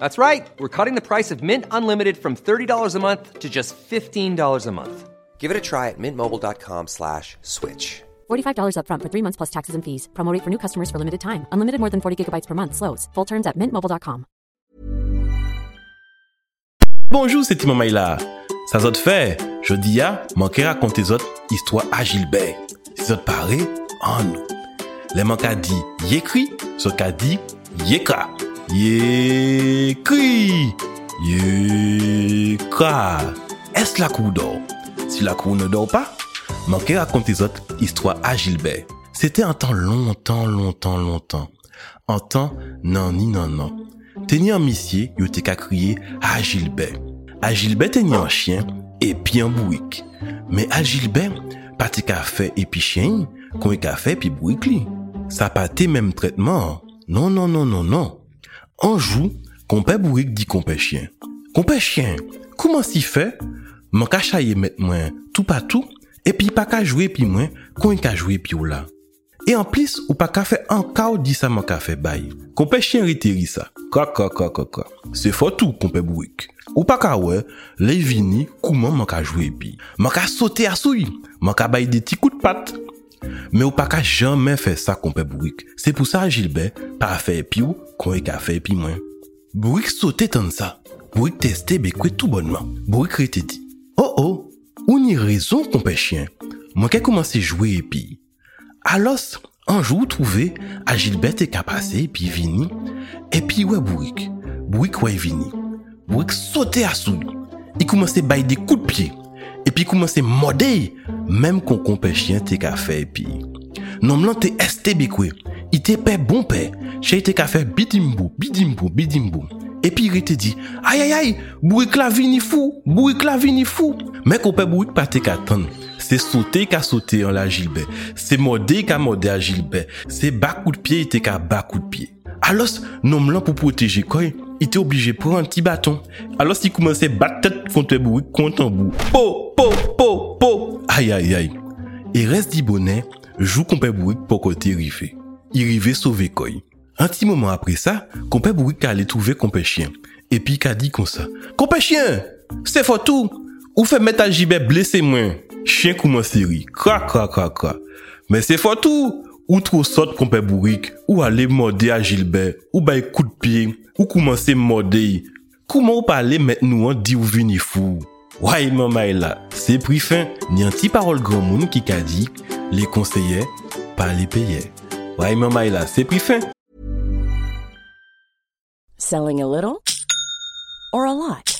That's right. We're cutting the price of Mint Unlimited from $30 a month to just $15 a month. Give it a try at mintmobile.com slash switch. $45 upfront for three months plus taxes and fees. Promo rate for new customers for limited time. Unlimited more than 40 gigabytes per month. Slows. Full terms at mintmobile.com. Bonjour, c'est Timon Maïla. Ça zot fait. Je dis ya, manquer raconter zot histoire à Gilbert. Si zot paré, en nous. Les manques a dit yécri, ce qu'a Ye kri, ye kra, es la kou dor? Si la kou ne dor pa, manke rakonte zot histwa a Gilbert. Sete an tan lontan, lontan, lontan. An tan nan ni nan nan. Teni an misye yo te ka kriye a Gilbert. A Gilbert teni an chien epi an bouik. Men a Gilbert pati ka fe epi chien kon e ka fe epi bouik li. Sa pati menm tretman. Non, non, non, non, non. Un jou, kompè bourik di kompè chien. Kompè chien, kouman si fe? Man ka chaye met mwen tout patou, epi pa ka jwe pi mwen, kon yon ka jwe pi ou la. E an plis, ou pa ka fe anka ou di sa man ka fe bay. Kompè chien riteri sa. Kwa kwa kwa kwa kwa. Se fotou kompè bourik. Ou pa ka we, le vini kouman man ka jwe pi. Man ka sote asouy, man ka bay de ti kout pat. Men ou pa ka jamen fè sa kon pe Bourik. Se pou sa Gilbert pa a fè epi ou kon e ka fè epi mwen. Bourik sote tan sa. Bourik teste be kwe tout bonman. Bourik rete di. Oh oh, ou ni rezon kon pe chien. Mwen ke komanse jwe epi. Alos, anjou trouve a Gilbert te ka pase epi vini. Epi wè Bourik. Bourik wè vini. Bourik sote a sou. I komanse bay de kou de pie. Epi komanse modey. Mem kon kon pe chien te ka fe epi. Nom lan te este bikwe. I te pe bon pe. Che te ka fe bidimbo, bidimbo, bidimbo. Epi ri te di, ayayay, bouik la vini fou, bouik la vini fou. Men ou pe bouik pa te ka tan. Se sote ka sote an la jilbe. Se morde ka morde a jilbe. Se bakout piye te ka bakout pie. Alos, nom lan pou proteje koy. Il était obligé de prendre un petit bâton. Alors s'il commençait à battre tête contre bruit, contre un bout. Po, po, po, po. Aïe, aïe, aïe. Et reste dit bonnet, joue compère bruit pour côté rivé. Il rivait sauver Koy. Un petit moment après ça, compère bruit allait trouver compère chien. Et puis qu'a dit comme ça. Compère chien, c'est fort tout. Ou fait mettre à blessé moins. Chien commence à rire. Cra, cra, cra, cra. Mais c'est fort tout. Ou tro sot kompe bourik, ou ale morde a Gilbert, ou bay kout piye, ou koumanse morde yi. Kouman ou pale met nou an di ou vini fou? Woy man may la, se pri fin, ni an ti parol gran moun ki ka di, le konseye, pa le peye. Woy man may la, se pri fin. Selling a little or a lot?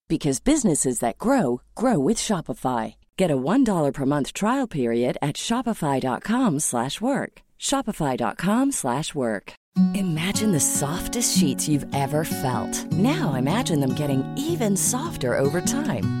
because businesses that grow grow with Shopify. Get a $1 per month trial period at Shopify.com slash work. Shopify.com slash work. Imagine the softest sheets you've ever felt. Now imagine them getting even softer over time.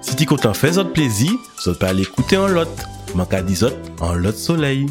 Si tu comptes en faisant plaisir, ça peut aller écouter en lot, manquer des autres en lot de soleil.